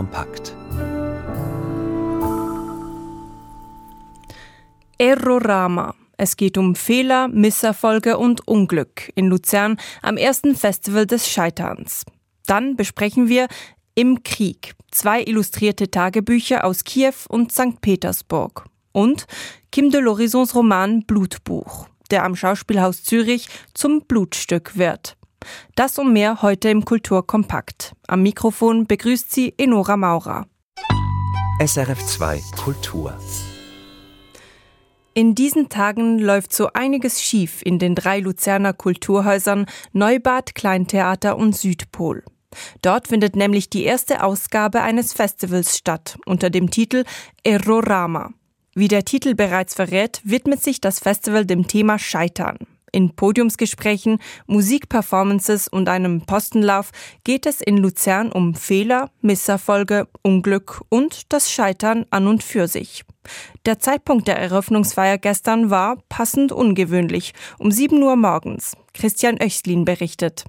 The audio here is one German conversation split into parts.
kompakt. Errorama. Es geht um Fehler, Misserfolge und Unglück in Luzern am ersten Festival des Scheiterns. Dann besprechen wir Im Krieg, zwei illustrierte Tagebücher aus Kiew und St. Petersburg. Und Kim de l'Horizons Roman Blutbuch, der am Schauspielhaus Zürich zum Blutstück wird. Das und mehr heute im Kulturkompakt. Am Mikrofon begrüßt sie Enora Maurer. SRF 2 Kultur. In diesen Tagen läuft so einiges schief in den drei Luzerner Kulturhäusern Neubad, Kleintheater und Südpol. Dort findet nämlich die erste Ausgabe eines Festivals statt unter dem Titel Errorama. Wie der Titel bereits verrät, widmet sich das Festival dem Thema Scheitern. In Podiumsgesprächen, Musikperformances und einem Postenlauf geht es in Luzern um Fehler, Misserfolge, Unglück und das Scheitern an und für sich. Der Zeitpunkt der Eröffnungsfeier gestern war passend ungewöhnlich, um 7 Uhr morgens. Christian Öchtlin berichtet.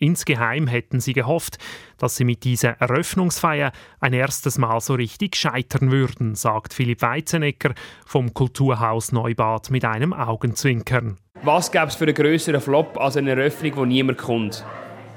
Insgeheim hätten sie gehofft, dass sie mit dieser Eröffnungsfeier ein erstes Mal so richtig scheitern würden, sagt Philipp Weizenecker vom Kulturhaus Neubad mit einem Augenzwinkern. Was gäbe es für einen grösseren Flop als eine Eröffnung, wo niemand kommt?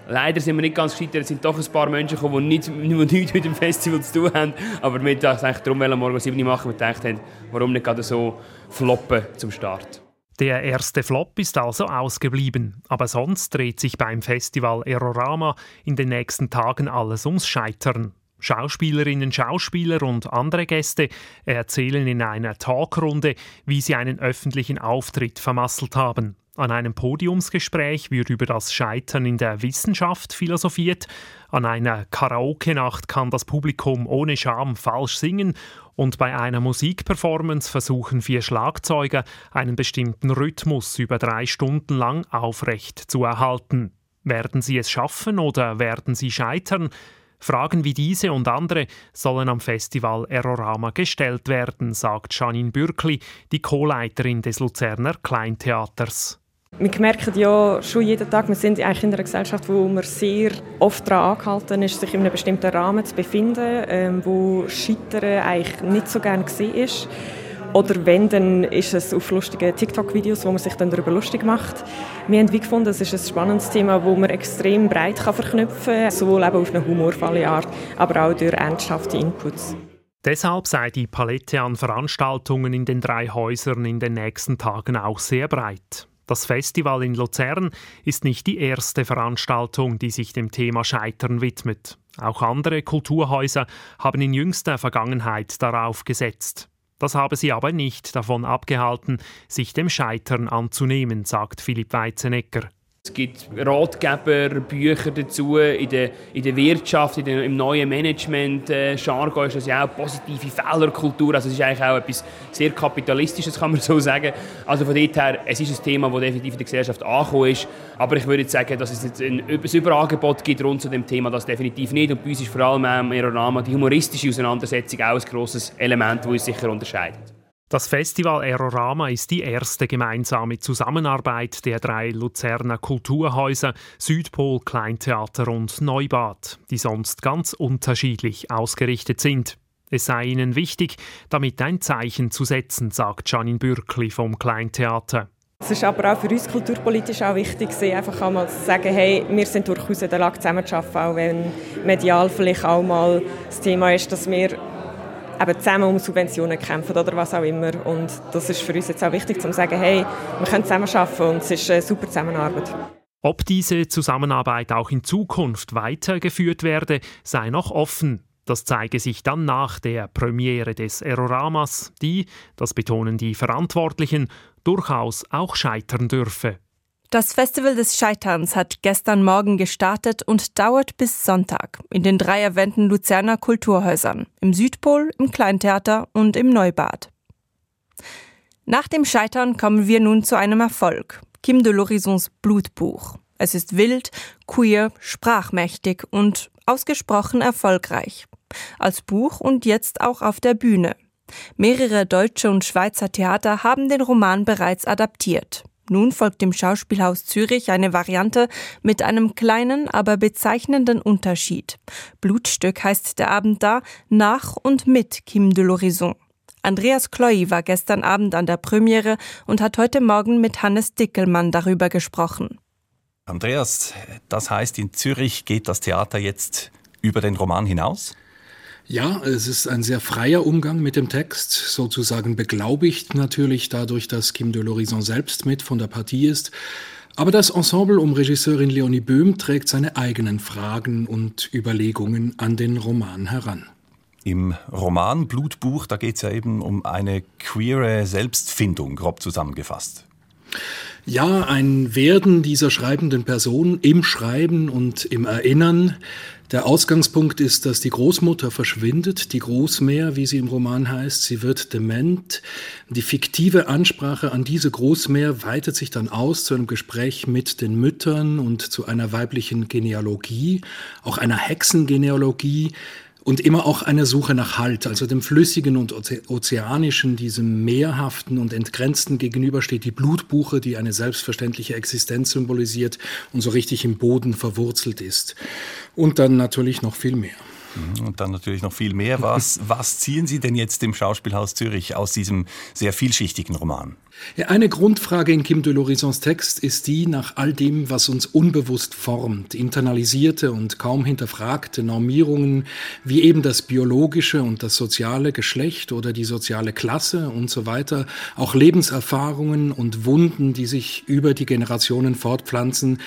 Leider sind wir nicht ganz gescheitert. Es sind doch ein paar Menschen gekommen, die, nicht, die nichts mit dem Festival zu tun haben. Aber wir wollten eigentlich darum morgen 7 machen und gedacht haben, warum nicht gerade so floppen zum Start. Der erste Flop ist also ausgeblieben, aber sonst dreht sich beim Festival Erorama in den nächsten Tagen alles ums Scheitern. Schauspielerinnen, Schauspieler und andere Gäste erzählen in einer Talkrunde, wie sie einen öffentlichen Auftritt vermasselt haben. An einem Podiumsgespräch wird über das Scheitern in der Wissenschaft philosophiert. An einer Karaoke-Nacht kann das Publikum ohne Scham falsch singen und bei einer Musikperformance versuchen vier Schlagzeuger, einen bestimmten Rhythmus über drei Stunden lang aufrecht zu erhalten. Werden sie es schaffen oder werden sie scheitern? Fragen wie diese und andere sollen am Festival Erorama gestellt werden, sagt Janine Bürkli, die Co-Leiterin des Luzerner Kleintheaters. Wir merken ja schon jeden Tag, wir sind eigentlich in einer Gesellschaft, wo man sehr oft daran angehalten ist, sich in einem bestimmten Rahmen zu befinden, ähm, wo Scheitern eigentlich nicht so gerne gesehen ist. Oder wenn, dann ist es auf lustigen TikTok-Videos, wo man sich dann darüber lustig macht. Wir haben wie gefunden, es ist ein spannendes Thema, das man extrem breit verknüpfen kann, sowohl eben auf eine humorvolle Art, aber auch durch ernsthafte Inputs. Deshalb sei die Palette an Veranstaltungen in den drei Häusern in den nächsten Tagen auch sehr breit. Das Festival in Luzern ist nicht die erste Veranstaltung, die sich dem Thema Scheitern widmet. Auch andere Kulturhäuser haben in jüngster Vergangenheit darauf gesetzt. Das habe sie aber nicht davon abgehalten, sich dem Scheitern anzunehmen, sagt Philipp Weizenegger. Es gibt Ratgeber, Bücher dazu in der, in der Wirtschaft, in der, im neuen Management. Äh, ist das ja auch positive Fehlerkultur. Also es ist eigentlich auch etwas sehr kapitalistisches, kann man so sagen. Also von dort her, es ist ein Thema, das definitiv in der Gesellschaft angekommen ist. Aber ich würde sagen, dass es jetzt ein, ein Überangebot gibt rund zu dem Thema, das definitiv nicht. Und bei uns ist vor allem im Aeronama die humoristische Auseinandersetzung auch ein grosses Element, das uns sicher unterscheidet. Das Festival Aerorama ist die erste gemeinsame Zusammenarbeit der drei Luzerner Kulturhäuser Südpol, Kleintheater und Neubad, die sonst ganz unterschiedlich ausgerichtet sind. Es sei ihnen wichtig, damit ein Zeichen zu setzen, sagt Janine Bürkli vom Kleintheater. Es ist aber auch für uns kulturpolitisch auch wichtig, einfach einmal zu sagen, hey, wir sind durchaus in der Lage zusammenzuarbeiten, auch wenn medial vielleicht auch mal das Thema ist, dass wir eben zusammen um Subventionen kämpfen oder was auch immer. Und das ist für uns jetzt auch wichtig, zu sagen, hey, wir können zusammen arbeiten und es ist eine super Zusammenarbeit. Ob diese Zusammenarbeit auch in Zukunft weitergeführt werde, sei noch offen. Das zeige sich dann nach der Premiere des Eroramas, die, das betonen die Verantwortlichen, durchaus auch scheitern dürfe. Das Festival des Scheiterns hat gestern Morgen gestartet und dauert bis Sonntag in den drei erwähnten Luzerner Kulturhäusern, im Südpol, im Kleintheater und im Neubad. Nach dem Scheitern kommen wir nun zu einem Erfolg. Kim de l'Horizons Blutbuch. Es ist wild, queer, sprachmächtig und ausgesprochen erfolgreich. Als Buch und jetzt auch auf der Bühne. Mehrere deutsche und Schweizer Theater haben den Roman bereits adaptiert. Nun folgt dem Schauspielhaus Zürich eine Variante mit einem kleinen, aber bezeichnenden Unterschied. Blutstück heißt der Abend da nach und mit Kim de l'Horizon. Andreas Kloy war gestern Abend an der Premiere und hat heute Morgen mit Hannes Dickelmann darüber gesprochen. Andreas, das heißt, in Zürich geht das Theater jetzt über den Roman hinaus? Ja, es ist ein sehr freier Umgang mit dem Text, sozusagen beglaubigt natürlich dadurch, dass Kim de l'Horizon selbst mit von der Partie ist. Aber das Ensemble um Regisseurin Leonie Böhm trägt seine eigenen Fragen und Überlegungen an den Roman heran. Im Roman Blutbuch, da geht es ja eben um eine queere Selbstfindung, grob zusammengefasst. Ja, ein Werden dieser schreibenden Person im Schreiben und im Erinnern. Der Ausgangspunkt ist, dass die Großmutter verschwindet, die Großmeer, wie sie im Roman heißt. Sie wird dement. Die fiktive Ansprache an diese Großmeer weitet sich dann aus zu einem Gespräch mit den Müttern und zu einer weiblichen Genealogie, auch einer Hexengenealogie, und immer auch eine Suche nach Halt, also dem Flüssigen und Ozeanischen, diesem Mehrhaften und Entgrenzten gegenüber steht die Blutbuche, die eine selbstverständliche Existenz symbolisiert und so richtig im Boden verwurzelt ist. Und dann natürlich noch viel mehr. Mhm, und dann natürlich noch viel mehr. Was, was ziehen Sie denn jetzt im Schauspielhaus Zürich aus diesem sehr vielschichtigen Roman? Ja, eine Grundfrage in Kim de l'Horizons Text ist die nach all dem, was uns unbewusst formt, internalisierte und kaum hinterfragte Normierungen, wie eben das biologische und das soziale Geschlecht oder die soziale Klasse und so weiter, auch Lebenserfahrungen und Wunden, die sich über die Generationen fortpflanzen,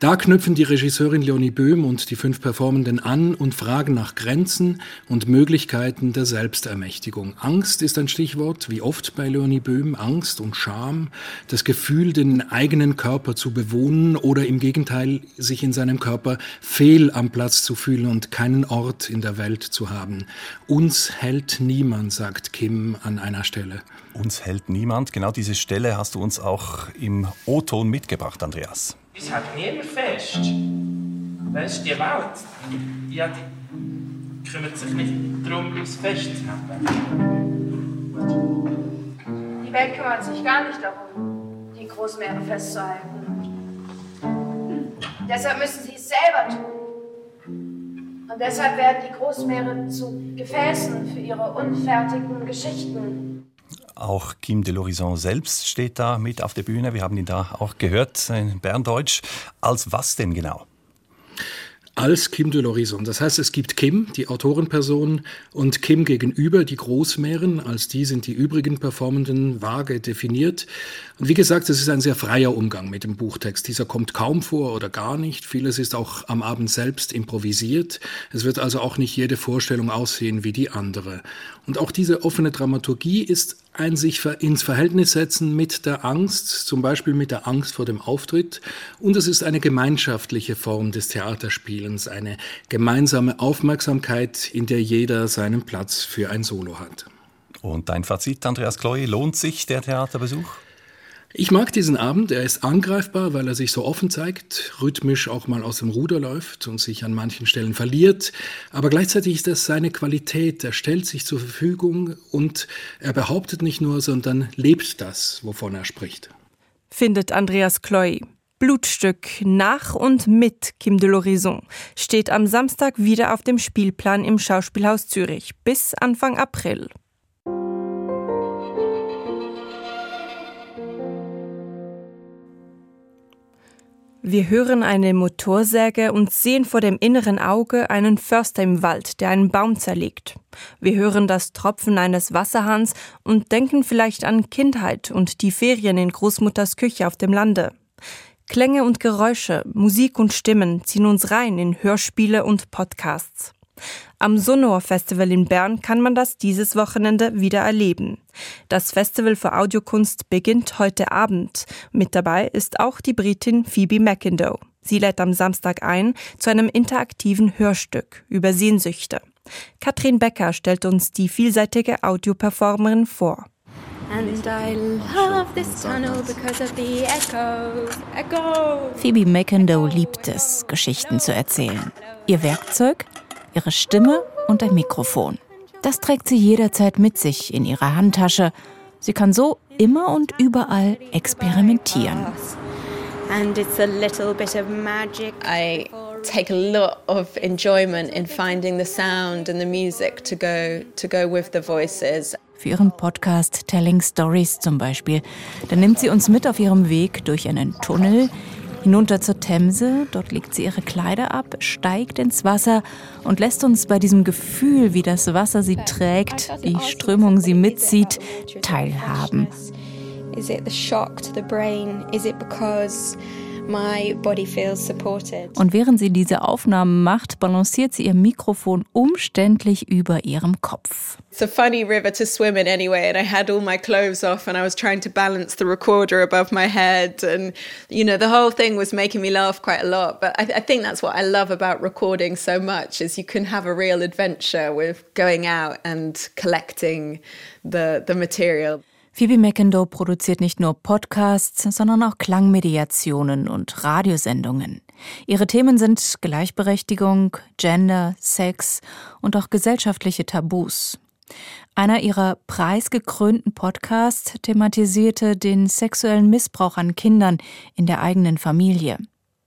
da knüpfen die Regisseurin Leonie Böhm und die fünf Performenden an und fragen nach Grenzen und Möglichkeiten der Selbstermächtigung. Angst ist ein Stichwort, wie oft bei Leonie Böhm, Angst und Scham, das Gefühl, den eigenen Körper zu bewohnen oder im Gegenteil, sich in seinem Körper fehl am Platz zu fühlen und keinen Ort in der Welt zu haben. Uns hält niemand, sagt Kim an einer Stelle. Uns hält niemand. Genau diese Stelle hast du uns auch im O-Ton mitgebracht, Andreas. Es hat niemand fest. Das ist die Welt. Ja, die kümmert sich nicht darum, uns festzuhalten. Die Welt kümmert sich gar nicht darum, die Großmeere festzuhalten. Deshalb müssen sie es selber tun. Und deshalb werden die Großmeere zu Gefäßen für ihre unfertigen Geschichten. Auch Kim de l'Horizon selbst steht da mit auf der Bühne. Wir haben ihn da auch gehört, in Berndeutsch. Als was denn genau? als Kim de l'Horizon. Das heißt, es gibt Kim, die Autorenperson, und Kim gegenüber, die Großmähren. Als die sind die übrigen Performenden vage definiert. Und wie gesagt, es ist ein sehr freier Umgang mit dem Buchtext. Dieser kommt kaum vor oder gar nicht. Vieles ist auch am Abend selbst improvisiert. Es wird also auch nicht jede Vorstellung aussehen wie die andere. Und auch diese offene Dramaturgie ist ein sich ins Verhältnis setzen mit der Angst, zum Beispiel mit der Angst vor dem Auftritt. Und es ist eine gemeinschaftliche Form des Theaterspielens, eine gemeinsame Aufmerksamkeit, in der jeder seinen Platz für ein Solo hat. Und dein Fazit, Andreas Kloy, lohnt sich der Theaterbesuch? Ich mag diesen Abend. Er ist angreifbar, weil er sich so offen zeigt, rhythmisch auch mal aus dem Ruder läuft und sich an manchen Stellen verliert. Aber gleichzeitig ist das seine Qualität. Er stellt sich zur Verfügung und er behauptet nicht nur, sondern lebt das, wovon er spricht. Findet Andreas Kloy. Blutstück nach und mit Kim de l'Horizon steht am Samstag wieder auf dem Spielplan im Schauspielhaus Zürich bis Anfang April. Wir hören eine Motorsäge und sehen vor dem inneren Auge einen Förster im Wald, der einen Baum zerlegt. Wir hören das Tropfen eines Wasserhahns und denken vielleicht an Kindheit und die Ferien in Großmutters Küche auf dem Lande. Klänge und Geräusche, Musik und Stimmen ziehen uns rein in Hörspiele und Podcasts. Am Sonor Festival in Bern kann man das dieses Wochenende wieder erleben. Das Festival für Audiokunst beginnt heute Abend. Mit dabei ist auch die Britin Phoebe McIndoe. Sie lädt am Samstag ein zu einem interaktiven Hörstück über Sehnsüchte. Katrin Becker stellt uns die vielseitige Audioperformerin vor. Phoebe McIndoe liebt es, Geschichten zu erzählen. Ihr Werkzeug? Ihre Stimme und ein Mikrofon. Das trägt sie jederzeit mit sich in ihrer Handtasche Sie kann so immer und überall experimentieren. And it's a little bit of magic. I take a lot of enjoyment in finding the sound and the music to go to go with the voices. Für ihren Podcast Telling Stories zum Beispiel. Da nimmt sie uns mit auf ihrem Weg durch einen Tunnel hinunter zur Themse. Dort legt sie ihre Kleider ab, steigt ins Wasser und lässt uns bei diesem Gefühl, wie das Wasser sie trägt, die Strömung sie mitzieht, teilhaben. Is it the shock to the brain? Is it because und während sie diese Aufnahmen macht, balanciert sie ihr Mikrofon umständlich über ihrem Kopf. It's a funny river to swim in anyway, and I had all my clothes off and I was trying to balance the recorder above my head. And, you know, the whole thing was making me laugh quite a lot. But I, I think that's what I love about recording so much is you can have a real adventure with going out and collecting the, the material. Phoebe McIndoe produziert nicht nur Podcasts, sondern auch Klangmediationen und Radiosendungen. Ihre Themen sind Gleichberechtigung, Gender, Sex und auch gesellschaftliche Tabus. Einer ihrer preisgekrönten Podcasts thematisierte den sexuellen Missbrauch an Kindern in der eigenen Familie.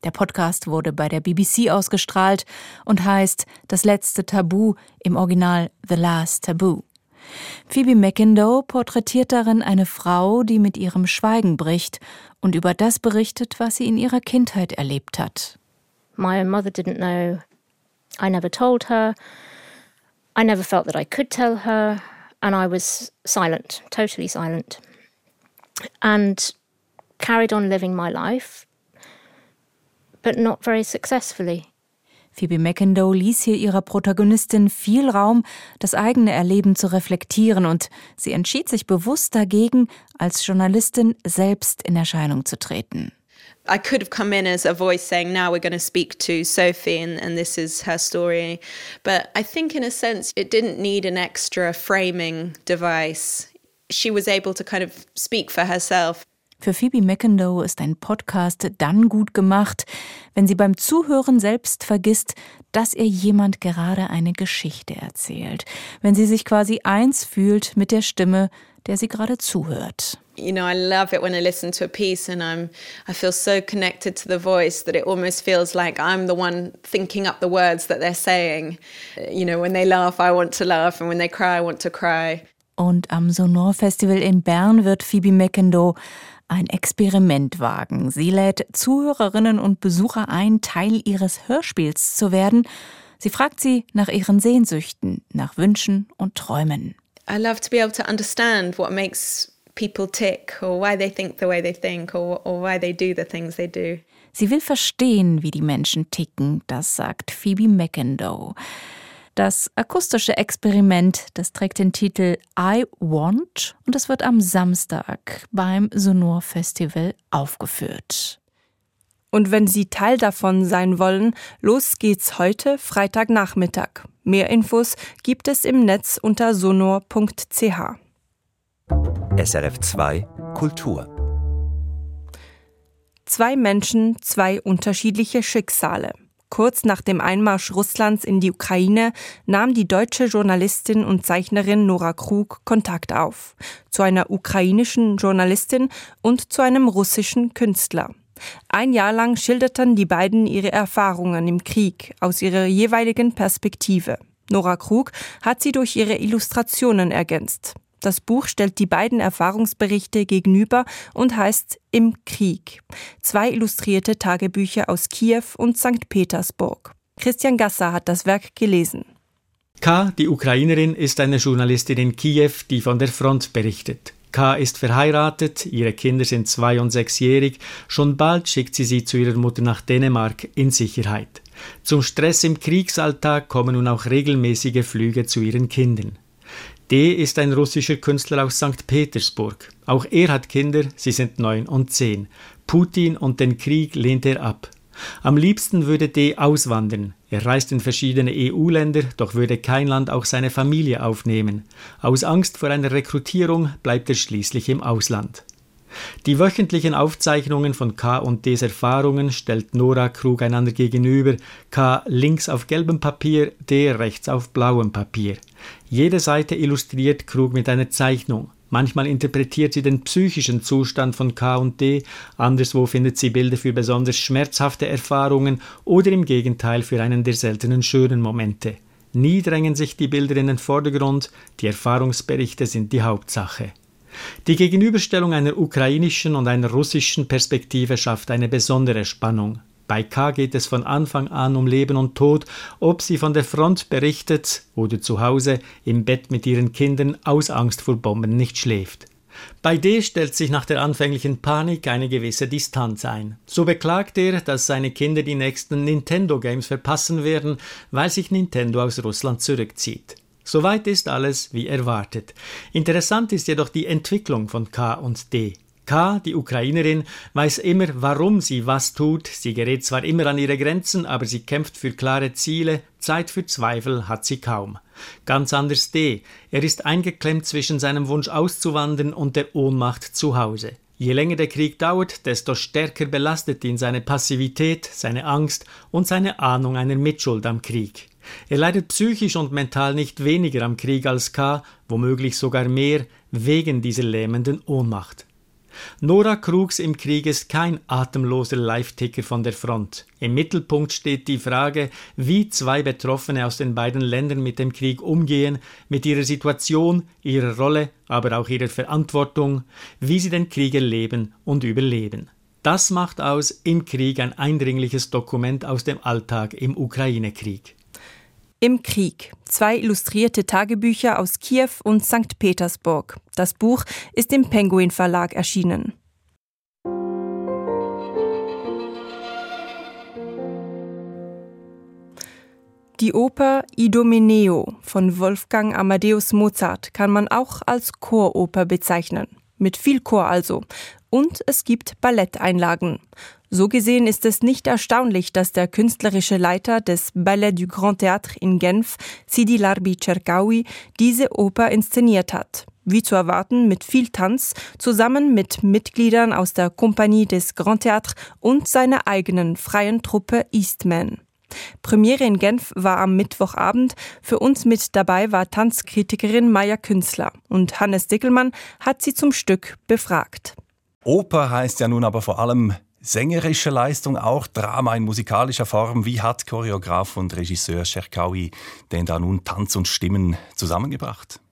Der Podcast wurde bei der BBC ausgestrahlt und heißt Das letzte Tabu im Original The Last Taboo. Phoebe McIndoe porträtiert darin eine Frau, die mit ihrem Schweigen bricht und über das berichtet, was sie in ihrer Kindheit erlebt hat. My mother didn't know. I never told her. I never felt that I could tell her. And I was silent, totally silent. And carried on living my life, but not very successfully. Phoebe McIndoe ließ hier ihrer Protagonistin viel Raum, das eigene Erleben zu reflektieren und sie entschied sich bewusst dagegen, als Journalistin selbst in Erscheinung zu treten. I could have come in as a voice saying, now we're going to speak to Sophie and, and this is her story. But I think, in a sense, it didn't need an extra framing device. She was able to kind of speak for herself. Für Phoebe McIndoe ist ein Podcast dann gut gemacht, wenn sie beim Zuhören selbst vergisst, dass ihr jemand gerade eine Geschichte erzählt, wenn sie sich quasi eins fühlt mit der Stimme, der sie gerade zuhört. You know, I love it when I listen to a piece and I'm I feel so connected to the voice that it almost feels like I'm the one thinking up the words that they're saying. You know, when they laugh, I want to laugh and when they cry, I want to cry. Und am Sonor Festival in Bern wird Phoebe McIndoe ein Experiment wagen. Sie lädt Zuhörerinnen und Besucher ein, Teil ihres Hörspiels zu werden. Sie fragt sie nach ihren Sehnsüchten, nach Wünschen und Träumen. I love to be able to understand what makes people tick or why they think the way they think or, or why they do the things they do. Sie will verstehen, wie die Menschen ticken, das sagt Phoebe McIndoe. Das akustische Experiment, das trägt den Titel I Want und es wird am Samstag beim Sonor Festival aufgeführt. Und wenn Sie Teil davon sein wollen, los geht's heute Freitagnachmittag. Mehr Infos gibt es im Netz unter sonor.ch. SRF 2 Kultur Zwei Menschen, zwei unterschiedliche Schicksale. Kurz nach dem Einmarsch Russlands in die Ukraine nahm die deutsche Journalistin und Zeichnerin Nora Krug Kontakt auf. Zu einer ukrainischen Journalistin und zu einem russischen Künstler. Ein Jahr lang schilderten die beiden ihre Erfahrungen im Krieg aus ihrer jeweiligen Perspektive. Nora Krug hat sie durch ihre Illustrationen ergänzt. Das Buch stellt die beiden Erfahrungsberichte gegenüber und heißt Im Krieg. Zwei illustrierte Tagebücher aus Kiew und St. Petersburg. Christian Gasser hat das Werk gelesen. K., die Ukrainerin, ist eine Journalistin in Kiew, die von der Front berichtet. K. ist verheiratet, ihre Kinder sind zwei- und sechsjährig, schon bald schickt sie sie zu ihrer Mutter nach Dänemark in Sicherheit. Zum Stress im Kriegsalltag kommen nun auch regelmäßige Flüge zu ihren Kindern. D ist ein russischer Künstler aus St. Petersburg. Auch er hat Kinder, sie sind neun und zehn. Putin und den Krieg lehnt er ab. Am liebsten würde D auswandern. Er reist in verschiedene EU-Länder, doch würde kein Land auch seine Familie aufnehmen. Aus Angst vor einer Rekrutierung bleibt er schließlich im Ausland. Die wöchentlichen Aufzeichnungen von K und Ds Erfahrungen stellt Nora Krug einander gegenüber, K links auf gelbem Papier, D rechts auf blauem Papier. Jede Seite illustriert Krug mit einer Zeichnung. Manchmal interpretiert sie den psychischen Zustand von K und D, anderswo findet sie Bilder für besonders schmerzhafte Erfahrungen oder im Gegenteil für einen der seltenen schönen Momente. Nie drängen sich die Bilder in den Vordergrund, die Erfahrungsberichte sind die Hauptsache. Die Gegenüberstellung einer ukrainischen und einer russischen Perspektive schafft eine besondere Spannung. Bei K geht es von Anfang an um Leben und Tod, ob sie von der Front berichtet oder zu Hause im Bett mit ihren Kindern aus Angst vor Bomben nicht schläft. Bei D stellt sich nach der anfänglichen Panik eine gewisse Distanz ein. So beklagt er, dass seine Kinder die nächsten Nintendo-Games verpassen werden, weil sich Nintendo aus Russland zurückzieht. Soweit ist alles wie erwartet. Interessant ist jedoch die Entwicklung von K und D. K, die Ukrainerin, weiß immer, warum sie was tut. Sie gerät zwar immer an ihre Grenzen, aber sie kämpft für klare Ziele. Zeit für Zweifel hat sie kaum. Ganz anders D. Er ist eingeklemmt zwischen seinem Wunsch auszuwandern und der Ohnmacht zu Hause. Je länger der Krieg dauert, desto stärker belastet ihn seine Passivität, seine Angst und seine Ahnung einer Mitschuld am Krieg. Er leidet psychisch und mental nicht weniger am Krieg als K, womöglich sogar mehr, wegen dieser lähmenden Ohnmacht. Nora Krugs im Krieg ist kein atemloser Live-Ticker von der Front. Im Mittelpunkt steht die Frage, wie zwei Betroffene aus den beiden Ländern mit dem Krieg umgehen, mit ihrer Situation, ihrer Rolle, aber auch ihrer Verantwortung, wie sie den Krieg erleben und überleben. Das macht aus Im Krieg ein eindringliches Dokument aus dem Alltag im Ukraine-Krieg. Im Krieg. Zwei illustrierte Tagebücher aus Kiew und St. Petersburg. Das Buch ist im Penguin Verlag erschienen. Die Oper Idomeneo von Wolfgang Amadeus Mozart kann man auch als Choroper bezeichnen. Mit viel Chor also. Und es gibt Balletteinlagen. So gesehen ist es nicht erstaunlich, dass der künstlerische Leiter des Ballet du Grand Théâtre in Genf, Sidi Larbi Cherkaoui, diese Oper inszeniert hat. Wie zu erwarten, mit viel Tanz, zusammen mit Mitgliedern aus der Kompanie des Grand Théâtre und seiner eigenen freien Truppe Eastman. Premiere in Genf war am Mittwochabend. Für uns mit dabei war Tanzkritikerin Maya Künzler und Hannes Dickelmann hat sie zum Stück befragt. Oper heißt ja nun aber vor allem sängerische Leistung, auch Drama in musikalischer Form. Wie hat Choreograf und Regisseur Scherkaui denn da nun Tanz und Stimmen zusammengebracht?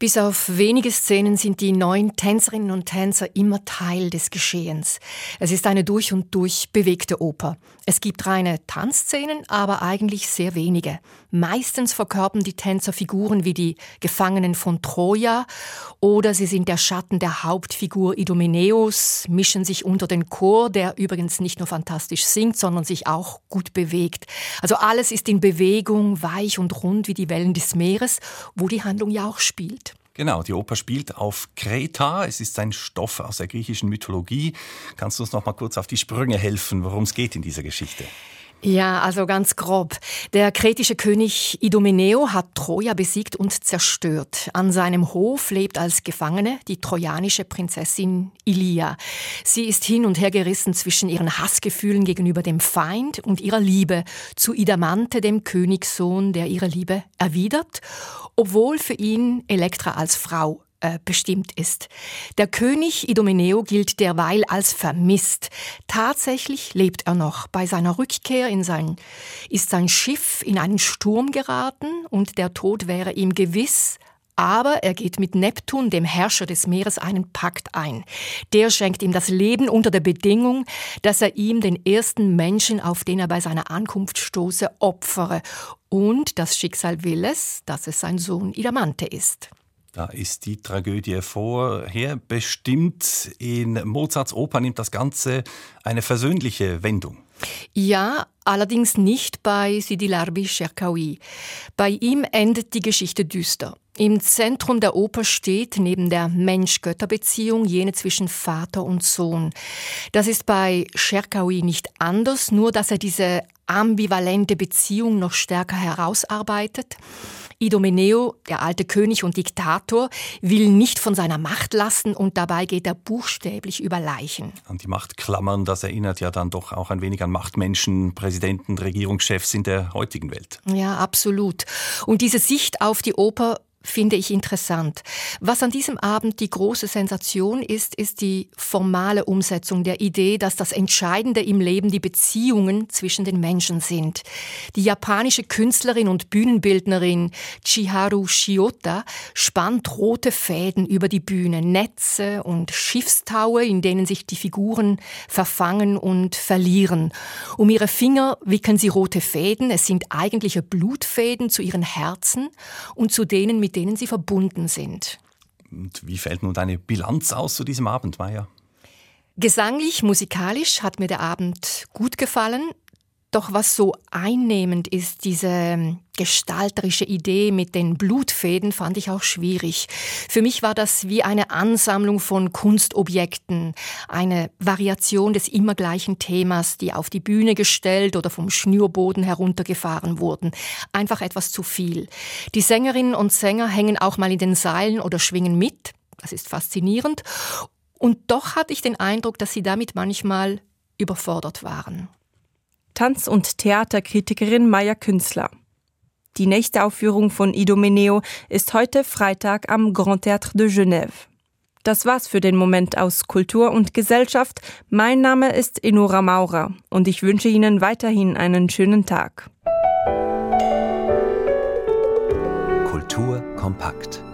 Bis auf wenige Szenen sind die neuen Tänzerinnen und Tänzer immer Teil des Geschehens. Es ist eine durch und durch bewegte Oper. Es gibt reine Tanzszenen, aber eigentlich sehr wenige. Meistens verkörpern die Tänzer Figuren wie die Gefangenen von Troja oder sie sind der Schatten der Hauptfigur Idomeneus, mischen sich unter den Chor, der übrigens nicht nur fantastisch singt, sondern sich auch gut bewegt. Also alles ist in Bewegung, weich und rund wie die Wellen des Meeres, wo die Handlung ja auch spielt. Genau, die Oper spielt auf Kreta. Es ist ein Stoff aus der griechischen Mythologie. Kannst du uns noch mal kurz auf die Sprünge helfen, worum es geht in dieser Geschichte? Ja, also ganz grob. Der kretische König Idomeneo hat Troja besiegt und zerstört. An seinem Hof lebt als Gefangene die trojanische Prinzessin Ilia. Sie ist hin und her gerissen zwischen ihren Hassgefühlen gegenüber dem Feind und ihrer Liebe zu Idamante, dem Königssohn, der ihre Liebe erwidert, obwohl für ihn Elektra als Frau äh, bestimmt ist. Der König Idomeneo gilt derweil als vermisst. Tatsächlich lebt er noch. Bei seiner Rückkehr in sein, ist sein Schiff in einen Sturm geraten und der Tod wäre ihm gewiss, aber er geht mit Neptun, dem Herrscher des Meeres, einen Pakt ein. Der schenkt ihm das Leben unter der Bedingung, dass er ihm den ersten Menschen, auf den er bei seiner Ankunft stoße, opfere. Und das Schicksal will es, dass es sein Sohn Idamante ist. Da ist die Tragödie vorherbestimmt. In Mozarts Oper nimmt das Ganze eine versöhnliche Wendung. Ja, allerdings nicht bei Sidi Larbi Cherkaoui. Bei ihm endet die Geschichte düster. Im Zentrum der Oper steht neben der Mensch-Götter-Beziehung jene zwischen Vater und Sohn. Das ist bei Cherkaoui nicht anders, nur dass er diese ambivalente Beziehung noch stärker herausarbeitet. Idomeneo, der alte König und Diktator, will nicht von seiner Macht lassen und dabei geht er buchstäblich über Leichen. An die Machtklammern, das erinnert ja dann doch auch ein wenig an Machtmenschen, Präsidenten, Regierungschefs in der heutigen Welt. Ja, absolut. Und diese Sicht auf die Oper finde ich interessant. Was an diesem Abend die große Sensation ist, ist die formale Umsetzung der Idee, dass das Entscheidende im Leben die Beziehungen zwischen den Menschen sind. Die japanische Künstlerin und Bühnenbildnerin Chiharu Shiota spannt rote Fäden über die Bühne, Netze und Schiffstaue, in denen sich die Figuren verfangen und verlieren. Um ihre Finger wickeln sie rote Fäden, es sind eigentliche Blutfäden zu ihren Herzen und zu denen, mit denen sie verbunden sind. Und wie fällt nun deine Bilanz aus zu diesem Abend, Maya? Gesanglich, musikalisch hat mir der Abend gut gefallen. Doch was so einnehmend ist, diese ähm, gestalterische Idee mit den Blutfäden, fand ich auch schwierig. Für mich war das wie eine Ansammlung von Kunstobjekten, eine Variation des immer gleichen Themas, die auf die Bühne gestellt oder vom Schnürboden heruntergefahren wurden. Einfach etwas zu viel. Die Sängerinnen und Sänger hängen auch mal in den Seilen oder schwingen mit. Das ist faszinierend. Und doch hatte ich den Eindruck, dass sie damit manchmal überfordert waren. Tanz- und Theaterkritikerin Maya Künstler. Die nächste Aufführung von Idomeneo ist heute Freitag am Grand Théâtre de Genève. Das war's für den Moment aus Kultur und Gesellschaft. Mein Name ist Enora Maurer und ich wünsche Ihnen weiterhin einen schönen Tag. Kultur kompakt.